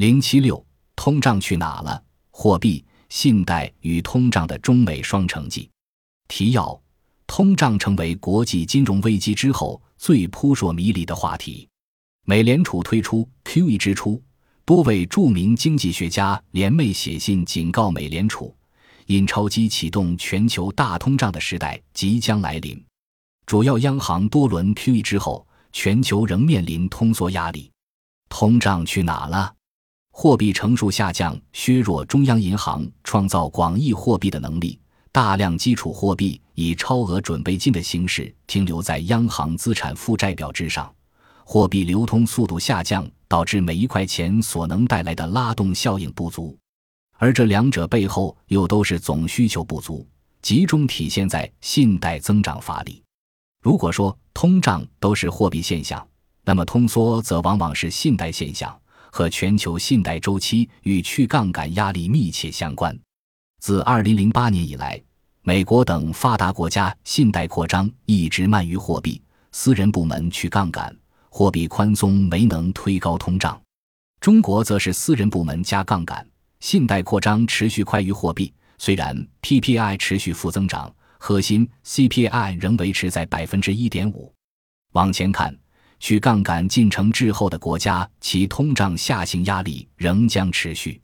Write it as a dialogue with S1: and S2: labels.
S1: 零七六，通胀去哪了？货币、信贷与通胀的中美双城记。提要：通胀成为国际金融危机之后最扑朔迷离的话题。美联储推出 QE 之初，多位著名经济学家联袂写信警告美联储，印钞机启动全球大通胀的时代即将来临。主要央行多轮 QE 之后，全球仍面临通缩压力。通胀去哪了？货币乘数下降，削弱中央银行创造广义货币的能力。大量基础货币以超额准备金的形式停留在央行资产负债表之上，货币流通速度下降，导致每一块钱所能带来的拉动效应不足。而这两者背后又都是总需求不足，集中体现在信贷增长乏力。如果说通胀都是货币现象，那么通缩则往往是信贷现象，和全球信贷周期与去杠杆压力密切相关。自2008年以来，美国等发达国家信贷扩张一直慢于货币，私人部门去杠杆，货币宽松没能推高通胀。中国则是私人部门加杠杆，信贷扩张持续快于货币，虽然 PPI 持续负增长，核心 CPI 仍维持在百分之一点五。往前看，去杠杆进程滞后的国家，其通胀下行压力仍将持续。